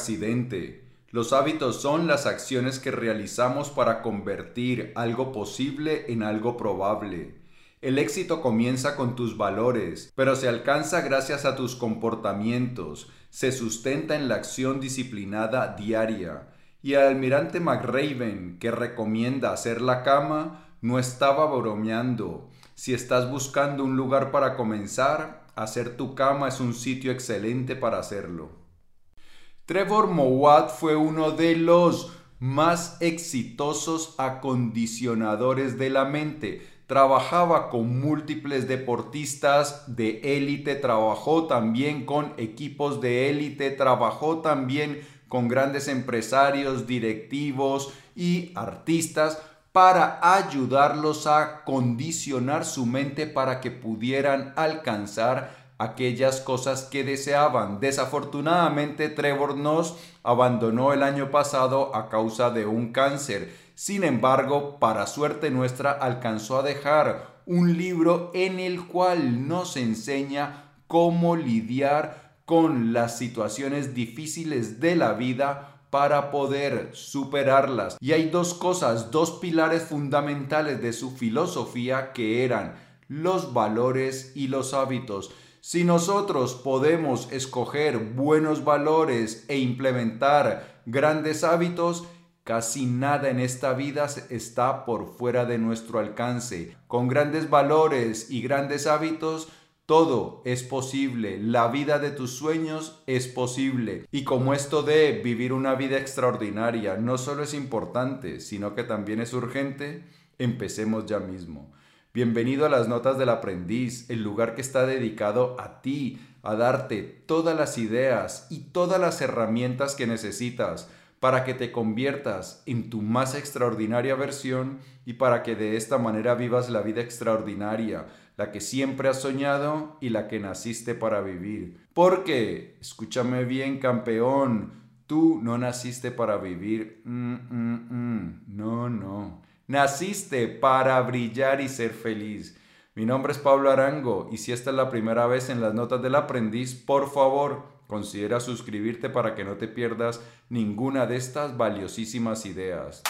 accidente. Los hábitos son las acciones que realizamos para convertir algo posible en algo probable. El éxito comienza con tus valores, pero se alcanza gracias a tus comportamientos, se sustenta en la acción disciplinada diaria. Y el almirante McRaven, que recomienda hacer la cama, no estaba bromeando. Si estás buscando un lugar para comenzar, hacer tu cama es un sitio excelente para hacerlo. Trevor Mowat fue uno de los más exitosos acondicionadores de la mente. Trabajaba con múltiples deportistas de élite, trabajó también con equipos de élite, trabajó también con grandes empresarios, directivos y artistas para ayudarlos a condicionar su mente para que pudieran alcanzar aquellas cosas que deseaban. Desafortunadamente Trevor nos abandonó el año pasado a causa de un cáncer sin embargo, para suerte nuestra, alcanzó a dejar un libro en el cual nos enseña cómo lidiar con las situaciones difíciles de la vida para poder superarlas. Y hay dos cosas, dos pilares fundamentales de su filosofía que eran los valores y los hábitos. Si nosotros podemos escoger buenos valores e implementar grandes hábitos, Casi nada en esta vida está por fuera de nuestro alcance. Con grandes valores y grandes hábitos, todo es posible, la vida de tus sueños es posible. Y como esto de vivir una vida extraordinaria no solo es importante, sino que también es urgente, empecemos ya mismo. Bienvenido a las Notas del Aprendiz, el lugar que está dedicado a ti, a darte todas las ideas y todas las herramientas que necesitas para que te conviertas en tu más extraordinaria versión y para que de esta manera vivas la vida extraordinaria, la que siempre has soñado y la que naciste para vivir. Porque, escúchame bien campeón, tú no naciste para vivir, mm, mm, mm. no, no, naciste para brillar y ser feliz. Mi nombre es Pablo Arango y si esta es la primera vez en las notas del aprendiz, por favor, Considera suscribirte para que no te pierdas ninguna de estas valiosísimas ideas.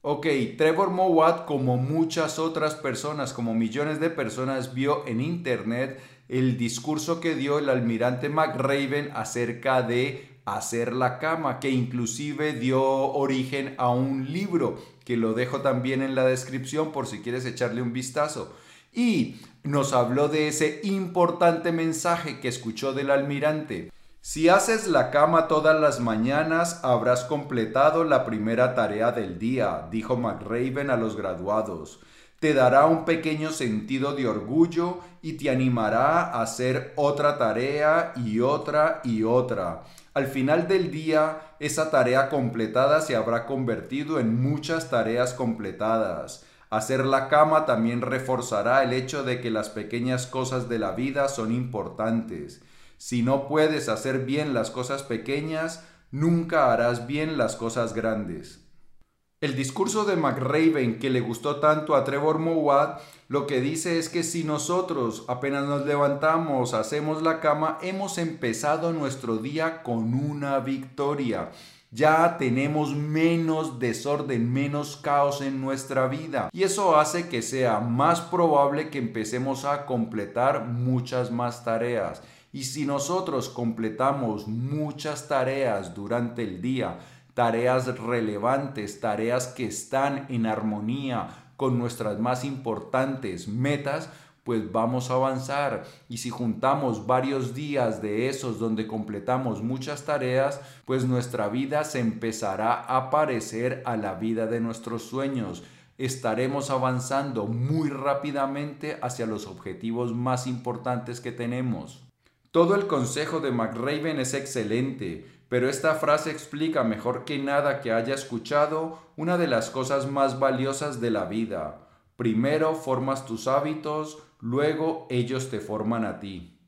Ok, Trevor Mowat, como muchas otras personas, como millones de personas, vio en internet el discurso que dio el almirante McRaven acerca de hacer la cama, que inclusive dio origen a un libro, que lo dejo también en la descripción por si quieres echarle un vistazo. Y nos habló de ese importante mensaje que escuchó del almirante. Si haces la cama todas las mañanas, habrás completado la primera tarea del día, dijo McRaven a los graduados. Te dará un pequeño sentido de orgullo y te animará a hacer otra tarea y otra y otra. Al final del día, esa tarea completada se habrá convertido en muchas tareas completadas. Hacer la cama también reforzará el hecho de que las pequeñas cosas de la vida son importantes. Si no puedes hacer bien las cosas pequeñas, nunca harás bien las cosas grandes. El discurso de McRaven que le gustó tanto a Trevor Mowat lo que dice es que si nosotros apenas nos levantamos, hacemos la cama, hemos empezado nuestro día con una victoria. Ya tenemos menos desorden, menos caos en nuestra vida. Y eso hace que sea más probable que empecemos a completar muchas más tareas. Y si nosotros completamos muchas tareas durante el día, tareas relevantes, tareas que están en armonía con nuestras más importantes metas, pues vamos a avanzar. Y si juntamos varios días de esos donde completamos muchas tareas, pues nuestra vida se empezará a parecer a la vida de nuestros sueños. Estaremos avanzando muy rápidamente hacia los objetivos más importantes que tenemos. Todo el consejo de McRaven es excelente, pero esta frase explica mejor que nada que haya escuchado una de las cosas más valiosas de la vida. Primero formas tus hábitos, luego ellos te forman a ti.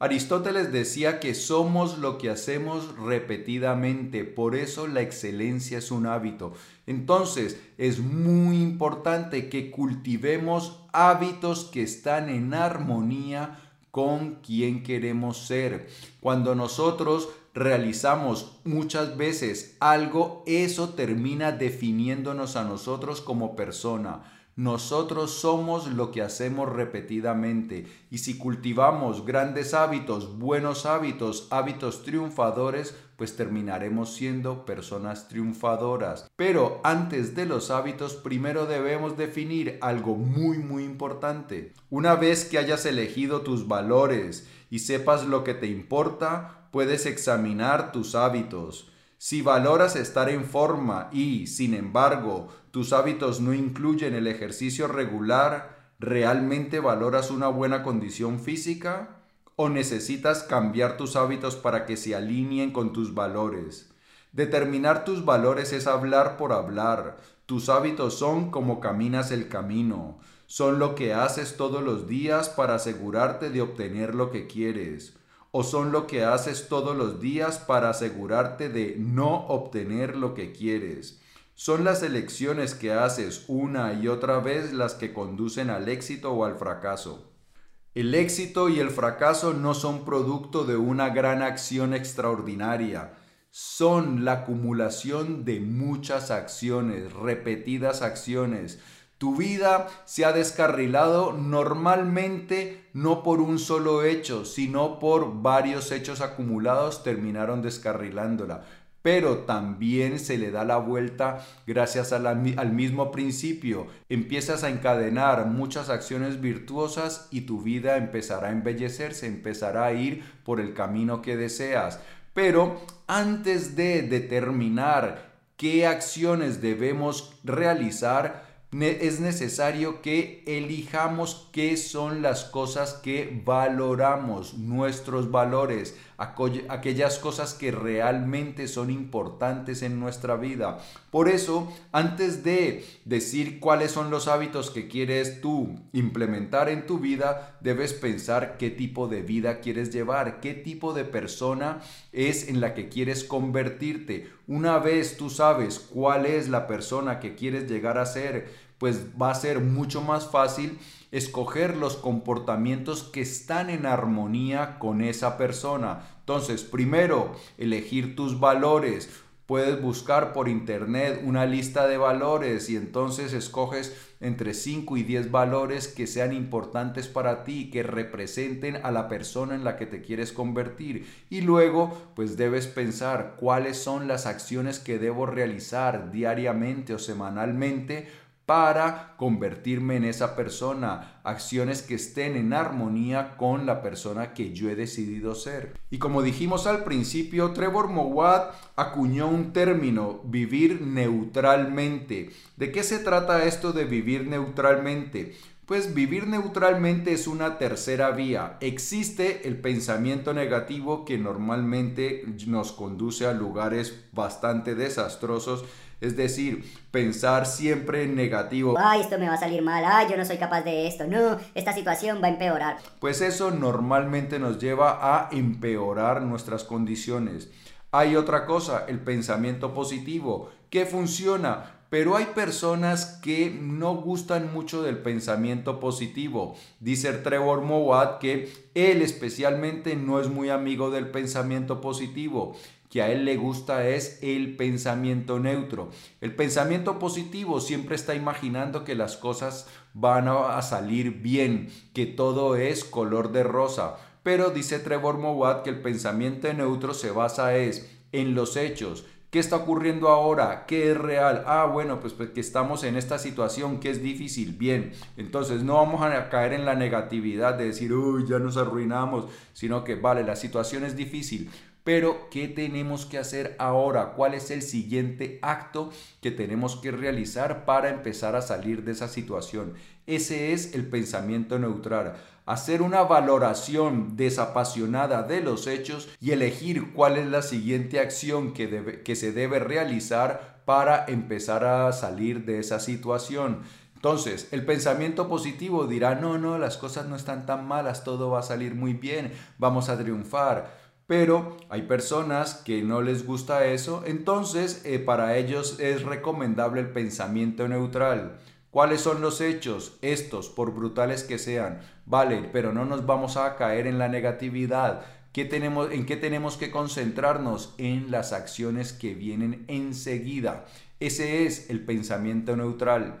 Aristóteles decía que somos lo que hacemos repetidamente, por eso la excelencia es un hábito. Entonces es muy importante que cultivemos hábitos que están en armonía con quien queremos ser. Cuando nosotros realizamos muchas veces algo, eso termina definiéndonos a nosotros como persona. Nosotros somos lo que hacemos repetidamente y si cultivamos grandes hábitos, buenos hábitos, hábitos triunfadores, pues terminaremos siendo personas triunfadoras. Pero antes de los hábitos, primero debemos definir algo muy muy importante. Una vez que hayas elegido tus valores y sepas lo que te importa, puedes examinar tus hábitos. Si valoras estar en forma y, sin embargo, tus hábitos no incluyen el ejercicio regular, ¿realmente valoras una buena condición física? ¿O necesitas cambiar tus hábitos para que se alineen con tus valores? Determinar tus valores es hablar por hablar. Tus hábitos son como caminas el camino. Son lo que haces todos los días para asegurarte de obtener lo que quieres o son lo que haces todos los días para asegurarte de no obtener lo que quieres. Son las elecciones que haces una y otra vez las que conducen al éxito o al fracaso. El éxito y el fracaso no son producto de una gran acción extraordinaria, son la acumulación de muchas acciones, repetidas acciones, tu vida se ha descarrilado normalmente no por un solo hecho, sino por varios hechos acumulados terminaron descarrilándola. Pero también se le da la vuelta gracias al mismo principio. Empiezas a encadenar muchas acciones virtuosas y tu vida empezará a embellecerse, empezará a ir por el camino que deseas. Pero antes de determinar qué acciones debemos realizar, es necesario que elijamos qué son las cosas que valoramos, nuestros valores, aquellas cosas que realmente son importantes en nuestra vida. Por eso, antes de decir cuáles son los hábitos que quieres tú implementar en tu vida, debes pensar qué tipo de vida quieres llevar, qué tipo de persona es en la que quieres convertirte. Una vez tú sabes cuál es la persona que quieres llegar a ser, pues va a ser mucho más fácil escoger los comportamientos que están en armonía con esa persona. Entonces, primero, elegir tus valores. Puedes buscar por internet una lista de valores y entonces escoges entre 5 y 10 valores que sean importantes para ti, que representen a la persona en la que te quieres convertir. Y luego, pues debes pensar cuáles son las acciones que debo realizar diariamente o semanalmente para convertirme en esa persona, acciones que estén en armonía con la persona que yo he decidido ser. Y como dijimos al principio, Trevor Mowat acuñó un término, vivir neutralmente. ¿De qué se trata esto de vivir neutralmente? Pues vivir neutralmente es una tercera vía. Existe el pensamiento negativo que normalmente nos conduce a lugares bastante desastrosos es decir, pensar siempre en negativo. Ay, esto me va a salir mal. Ay, yo no soy capaz de esto. No, esta situación va a empeorar. Pues eso normalmente nos lleva a empeorar nuestras condiciones. Hay otra cosa, el pensamiento positivo, que funciona, pero hay personas que no gustan mucho del pensamiento positivo. Dice Trevor Mowat que él especialmente no es muy amigo del pensamiento positivo que a él le gusta es el pensamiento neutro. El pensamiento positivo siempre está imaginando que las cosas van a salir bien, que todo es color de rosa. Pero dice Trevor Mowat que el pensamiento neutro se basa es en los hechos, ¿Qué está ocurriendo ahora? ¿Qué es real? Ah, bueno, pues, pues, que estamos en esta situación que es difícil. Bien, entonces no vamos a caer en la negatividad de decir, uy, ya nos arruinamos, sino que, vale, la situación es difícil. Pero, ¿qué tenemos que hacer ahora? ¿Cuál es el siguiente acto que tenemos que realizar para empezar a salir de esa situación? Ese es el pensamiento neutral. Hacer una valoración desapasionada de los hechos y elegir cuál es la siguiente acción que, que se debe realizar para empezar a salir de esa situación. Entonces, el pensamiento positivo dirá, no, no, las cosas no están tan malas, todo va a salir muy bien, vamos a triunfar. Pero hay personas que no les gusta eso, entonces eh, para ellos es recomendable el pensamiento neutral. ¿Cuáles son los hechos? Estos, por brutales que sean. Vale, pero no nos vamos a caer en la negatividad. ¿Qué tenemos, ¿En qué tenemos que concentrarnos? En las acciones que vienen enseguida. Ese es el pensamiento neutral.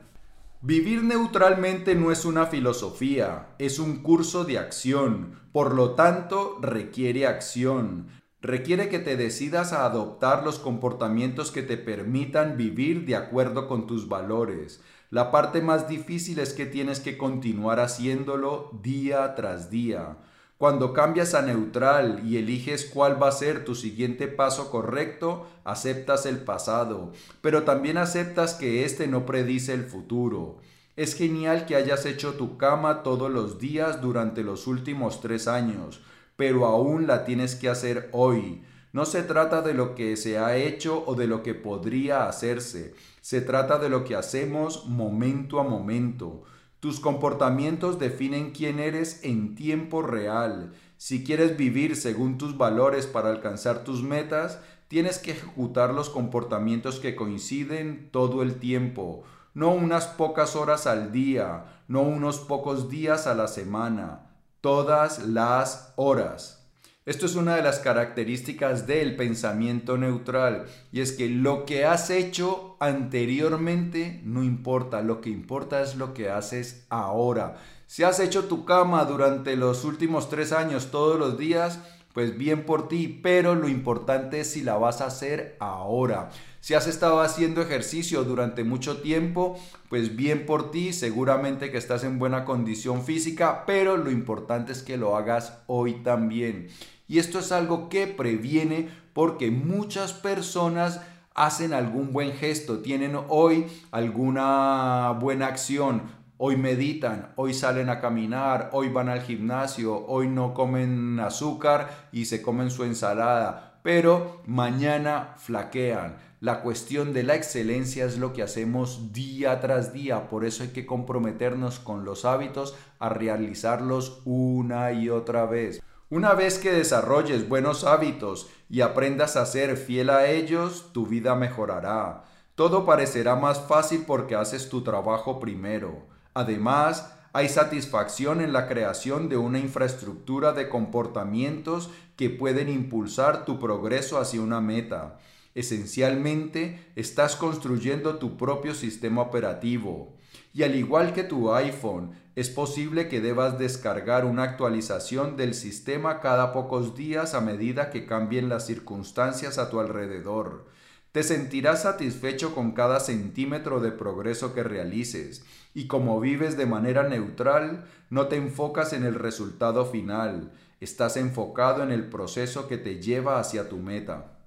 Vivir neutralmente no es una filosofía, es un curso de acción, por lo tanto requiere acción. Requiere que te decidas a adoptar los comportamientos que te permitan vivir de acuerdo con tus valores. La parte más difícil es que tienes que continuar haciéndolo día tras día. Cuando cambias a neutral y eliges cuál va a ser tu siguiente paso correcto, aceptas el pasado, pero también aceptas que éste no predice el futuro. Es genial que hayas hecho tu cama todos los días durante los últimos tres años, pero aún la tienes que hacer hoy. No se trata de lo que se ha hecho o de lo que podría hacerse, se trata de lo que hacemos momento a momento. Tus comportamientos definen quién eres en tiempo real. Si quieres vivir según tus valores para alcanzar tus metas, tienes que ejecutar los comportamientos que coinciden todo el tiempo, no unas pocas horas al día, no unos pocos días a la semana, todas las horas. Esto es una de las características del pensamiento neutral y es que lo que has hecho anteriormente no importa, lo que importa es lo que haces ahora. Si has hecho tu cama durante los últimos tres años todos los días, pues bien por ti, pero lo importante es si la vas a hacer ahora. Si has estado haciendo ejercicio durante mucho tiempo, pues bien por ti, seguramente que estás en buena condición física, pero lo importante es que lo hagas hoy también. Y esto es algo que previene porque muchas personas hacen algún buen gesto, tienen hoy alguna buena acción, hoy meditan, hoy salen a caminar, hoy van al gimnasio, hoy no comen azúcar y se comen su ensalada, pero mañana flaquean. La cuestión de la excelencia es lo que hacemos día tras día, por eso hay que comprometernos con los hábitos a realizarlos una y otra vez. Una vez que desarrolles buenos hábitos y aprendas a ser fiel a ellos, tu vida mejorará. Todo parecerá más fácil porque haces tu trabajo primero. Además, hay satisfacción en la creación de una infraestructura de comportamientos que pueden impulsar tu progreso hacia una meta. Esencialmente, estás construyendo tu propio sistema operativo. Y al igual que tu iPhone, es posible que debas descargar una actualización del sistema cada pocos días a medida que cambien las circunstancias a tu alrededor. Te sentirás satisfecho con cada centímetro de progreso que realices, y como vives de manera neutral, no te enfocas en el resultado final, estás enfocado en el proceso que te lleva hacia tu meta.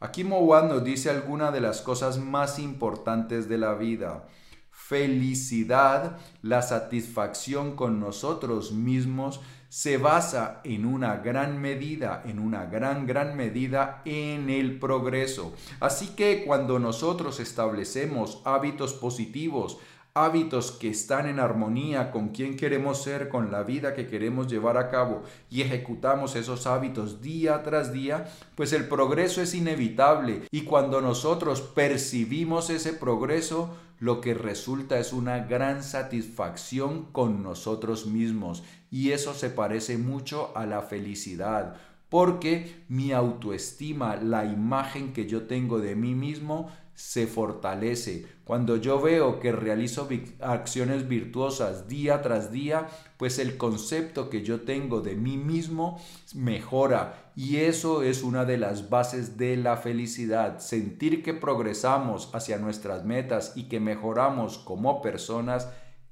Aquí Mowan nos dice alguna de las cosas más importantes de la vida felicidad, la satisfacción con nosotros mismos, se basa en una gran medida, en una gran, gran medida en el progreso. Así que cuando nosotros establecemos hábitos positivos, hábitos que están en armonía con quien queremos ser, con la vida que queremos llevar a cabo y ejecutamos esos hábitos día tras día, pues el progreso es inevitable. Y cuando nosotros percibimos ese progreso, lo que resulta es una gran satisfacción con nosotros mismos. Y eso se parece mucho a la felicidad porque mi autoestima, la imagen que yo tengo de mí mismo, se fortalece. Cuando yo veo que realizo acciones virtuosas día tras día, pues el concepto que yo tengo de mí mismo mejora. Y eso es una de las bases de la felicidad. Sentir que progresamos hacia nuestras metas y que mejoramos como personas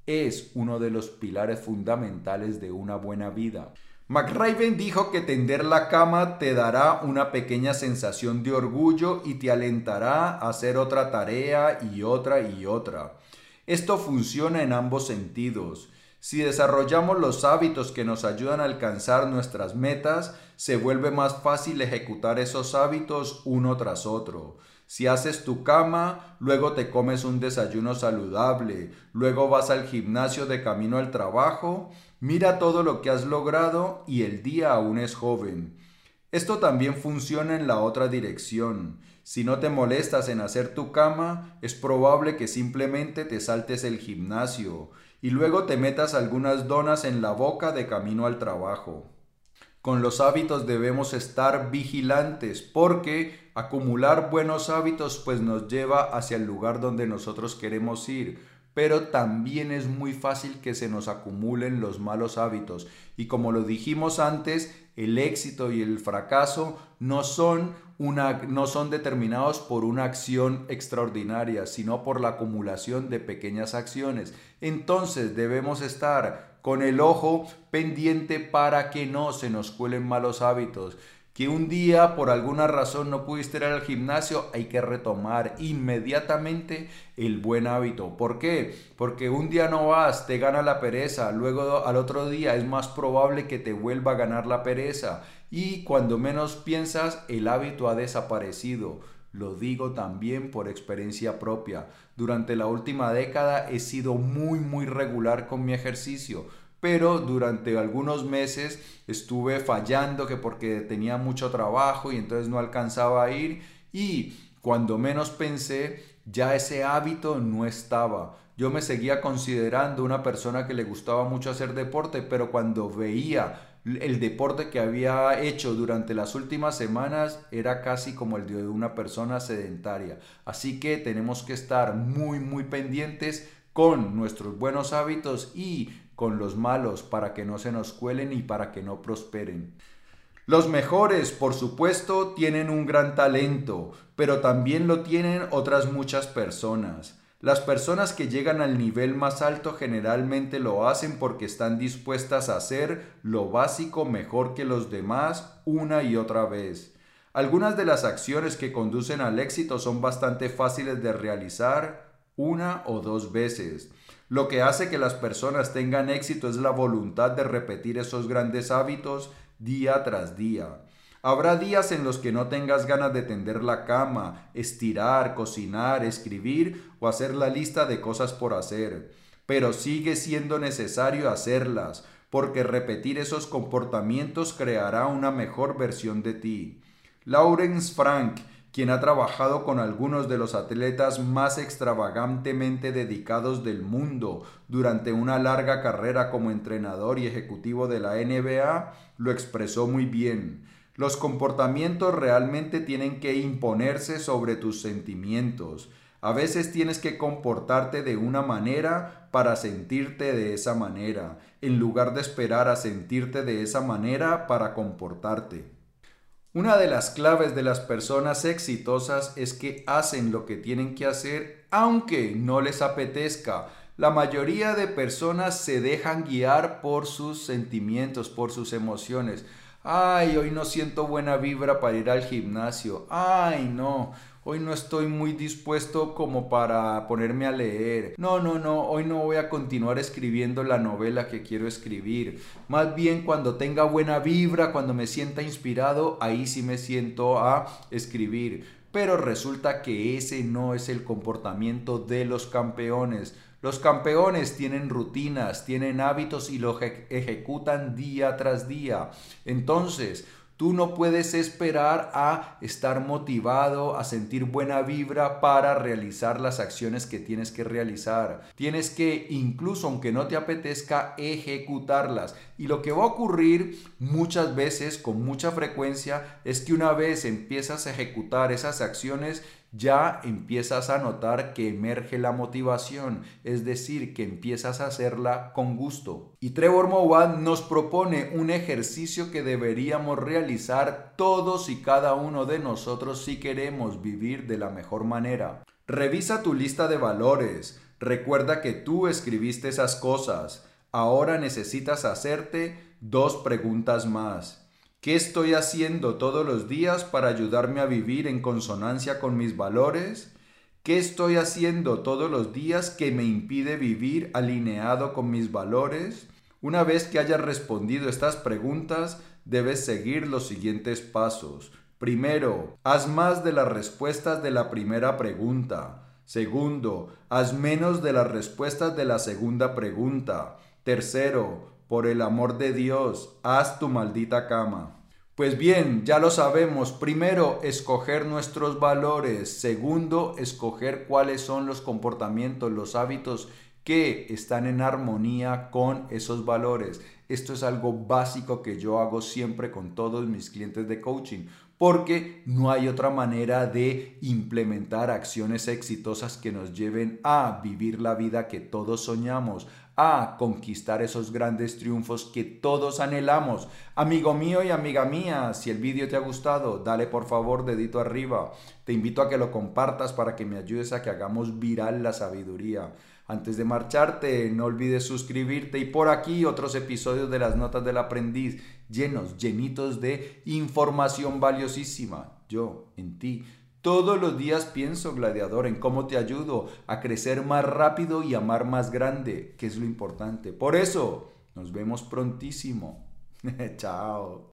es uno de los pilares fundamentales de una buena vida. McRaven dijo que tender la cama te dará una pequeña sensación de orgullo y te alentará a hacer otra tarea y otra y otra. Esto funciona en ambos sentidos. Si desarrollamos los hábitos que nos ayudan a alcanzar nuestras metas, se vuelve más fácil ejecutar esos hábitos uno tras otro. Si haces tu cama, luego te comes un desayuno saludable, luego vas al gimnasio de camino al trabajo, mira todo lo que has logrado y el día aún es joven. Esto también funciona en la otra dirección. Si no te molestas en hacer tu cama, es probable que simplemente te saltes el gimnasio y luego te metas algunas donas en la boca de camino al trabajo. Con los hábitos debemos estar vigilantes porque acumular buenos hábitos pues nos lleva hacia el lugar donde nosotros queremos ir, pero también es muy fácil que se nos acumulen los malos hábitos y como lo dijimos antes, el éxito y el fracaso no son una, no son determinados por una acción extraordinaria, sino por la acumulación de pequeñas acciones. Entonces debemos estar con el ojo pendiente para que no se nos cuelen malos hábitos. Que un día por alguna razón no pudiste ir al gimnasio, hay que retomar inmediatamente el buen hábito. ¿Por qué? Porque un día no vas, te gana la pereza, luego al otro día es más probable que te vuelva a ganar la pereza y cuando menos piensas el hábito ha desaparecido. Lo digo también por experiencia propia. Durante la última década he sido muy muy regular con mi ejercicio, pero durante algunos meses estuve fallando que porque tenía mucho trabajo y entonces no alcanzaba a ir y cuando menos pensé ya ese hábito no estaba. Yo me seguía considerando una persona que le gustaba mucho hacer deporte, pero cuando veía el deporte que había hecho durante las últimas semanas era casi como el de una persona sedentaria. Así que tenemos que estar muy, muy pendientes con nuestros buenos hábitos y con los malos para que no se nos cuelen y para que no prosperen. Los mejores, por supuesto, tienen un gran talento, pero también lo tienen otras muchas personas. Las personas que llegan al nivel más alto generalmente lo hacen porque están dispuestas a hacer lo básico mejor que los demás una y otra vez. Algunas de las acciones que conducen al éxito son bastante fáciles de realizar una o dos veces. Lo que hace que las personas tengan éxito es la voluntad de repetir esos grandes hábitos día tras día. Habrá días en los que no tengas ganas de tender la cama, estirar, cocinar, escribir o hacer la lista de cosas por hacer, pero sigue siendo necesario hacerlas, porque repetir esos comportamientos creará una mejor versión de ti. Lawrence Frank, quien ha trabajado con algunos de los atletas más extravagantemente dedicados del mundo durante una larga carrera como entrenador y ejecutivo de la NBA, lo expresó muy bien. Los comportamientos realmente tienen que imponerse sobre tus sentimientos. A veces tienes que comportarte de una manera para sentirte de esa manera, en lugar de esperar a sentirte de esa manera para comportarte. Una de las claves de las personas exitosas es que hacen lo que tienen que hacer aunque no les apetezca. La mayoría de personas se dejan guiar por sus sentimientos, por sus emociones. Ay, hoy no siento buena vibra para ir al gimnasio. Ay, no. Hoy no estoy muy dispuesto como para ponerme a leer. No, no, no, hoy no voy a continuar escribiendo la novela que quiero escribir. Más bien cuando tenga buena vibra, cuando me sienta inspirado, ahí sí me siento a escribir. Pero resulta que ese no es el comportamiento de los campeones. Los campeones tienen rutinas, tienen hábitos y los ejecutan día tras día. Entonces, Tú no puedes esperar a estar motivado, a sentir buena vibra para realizar las acciones que tienes que realizar. Tienes que, incluso aunque no te apetezca, ejecutarlas. Y lo que va a ocurrir muchas veces, con mucha frecuencia, es que una vez empiezas a ejecutar esas acciones, ya empiezas a notar que emerge la motivación, es decir, que empiezas a hacerla con gusto. Y Trevor Mowat nos propone un ejercicio que deberíamos realizar todos y cada uno de nosotros si queremos vivir de la mejor manera. Revisa tu lista de valores, recuerda que tú escribiste esas cosas, ahora necesitas hacerte dos preguntas más. ¿Qué estoy haciendo todos los días para ayudarme a vivir en consonancia con mis valores? ¿Qué estoy haciendo todos los días que me impide vivir alineado con mis valores? Una vez que hayas respondido estas preguntas, debes seguir los siguientes pasos. Primero, haz más de las respuestas de la primera pregunta. Segundo, haz menos de las respuestas de la segunda pregunta. Tercero, por el amor de Dios, haz tu maldita cama. Pues bien, ya lo sabemos. Primero, escoger nuestros valores. Segundo, escoger cuáles son los comportamientos, los hábitos que están en armonía con esos valores. Esto es algo básico que yo hago siempre con todos mis clientes de coaching, porque no hay otra manera de implementar acciones exitosas que nos lleven a vivir la vida que todos soñamos, a conquistar esos grandes triunfos que todos anhelamos. Amigo mío y amiga mía, si el vídeo te ha gustado, dale por favor dedito arriba. Te invito a que lo compartas para que me ayudes a que hagamos viral la sabiduría. Antes de marcharte, no olvides suscribirte y por aquí otros episodios de las notas del aprendiz llenos, llenitos de información valiosísima. Yo, en ti todos los días pienso, gladiador, en cómo te ayudo a crecer más rápido y amar más grande, que es lo importante. Por eso, nos vemos prontísimo. Chao.